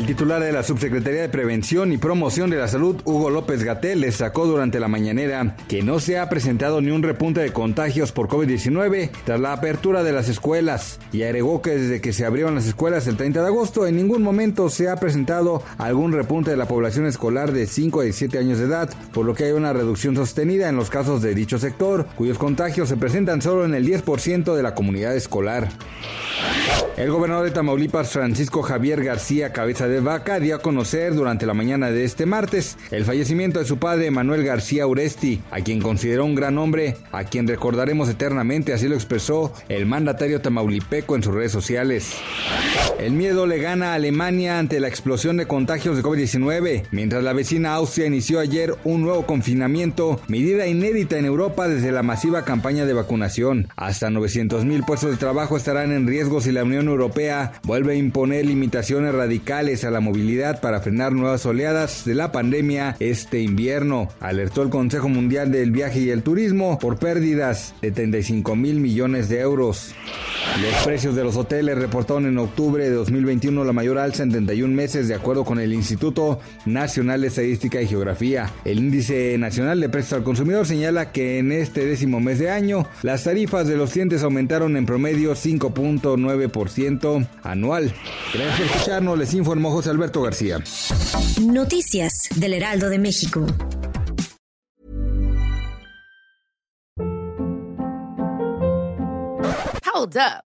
El titular de la Subsecretaría de Prevención y Promoción de la Salud, Hugo López Gatel, destacó durante la mañanera que no se ha presentado ni un repunte de contagios por COVID-19 tras la apertura de las escuelas y agregó que desde que se abrieron las escuelas el 30 de agosto en ningún momento se ha presentado algún repunte de la población escolar de 5 a 17 años de edad, por lo que hay una reducción sostenida en los casos de dicho sector, cuyos contagios se presentan solo en el 10% de la comunidad escolar. El gobernador de Tamaulipas, Francisco Javier García Cabeza de Vaca, dio a conocer durante la mañana de este martes el fallecimiento de su padre Manuel García Uresti, a quien consideró un gran hombre, a quien recordaremos eternamente, así lo expresó el mandatario tamaulipeco en sus redes sociales. El miedo le gana a Alemania ante la explosión de contagios de COVID-19, mientras la vecina Austria inició ayer un nuevo confinamiento, medida inédita en Europa desde la masiva campaña de vacunación. Hasta 900 mil puestos de trabajo estarán en riesgo si la Unión Europea vuelve a imponer limitaciones radicales a la movilidad para frenar nuevas oleadas de la pandemia este invierno, alertó el Consejo Mundial del Viaje y el Turismo por pérdidas de 35 mil millones de euros. Los precios de los hoteles reportaron en octubre de 2021 la mayor alza en 31 meses de acuerdo con el Instituto Nacional de Estadística y Geografía. El índice nacional de precios al consumidor señala que en este décimo mes de año las tarifas de los clientes aumentaron en promedio 5.9% anual. Gracias por escucharnos, les informó José Alberto García. Noticias del Heraldo de México. Hold up.